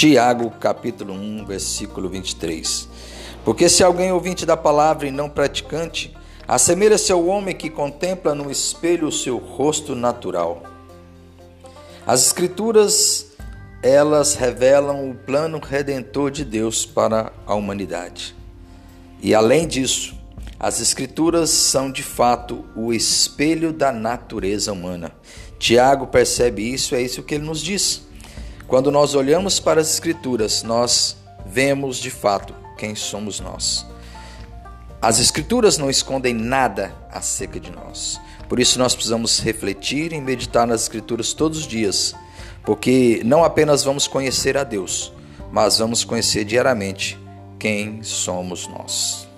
Tiago, capítulo 1, versículo 23. Porque se alguém ouvinte da palavra e não praticante, assemelha-se ao homem que contempla no espelho o seu rosto natural. As escrituras, elas revelam o plano redentor de Deus para a humanidade. E além disso, as escrituras são de fato o espelho da natureza humana. Tiago percebe isso, é isso que ele nos diz. Quando nós olhamos para as Escrituras, nós vemos de fato quem somos nós. As Escrituras não escondem nada acerca de nós. Por isso nós precisamos refletir e meditar nas Escrituras todos os dias, porque não apenas vamos conhecer a Deus, mas vamos conhecer diariamente quem somos nós.